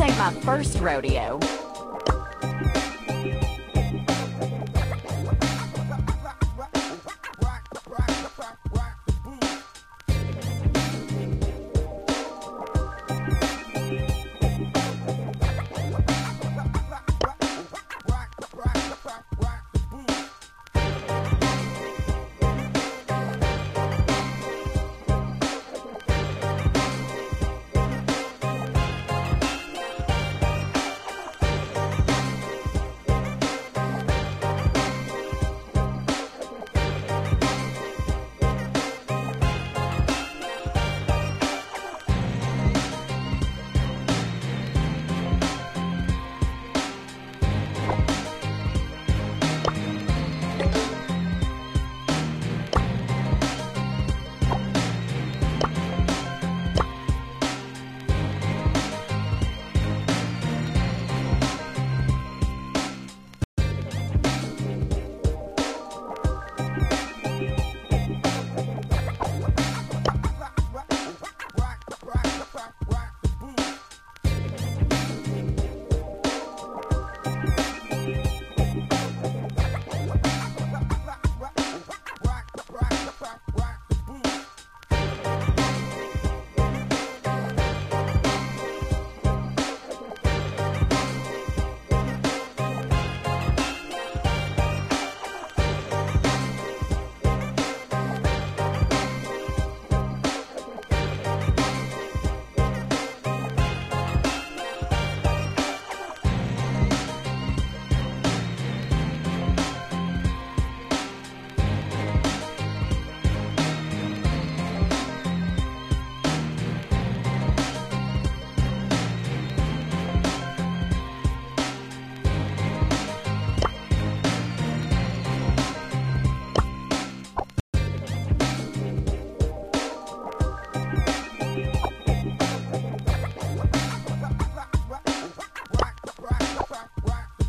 ain't my first rodeo.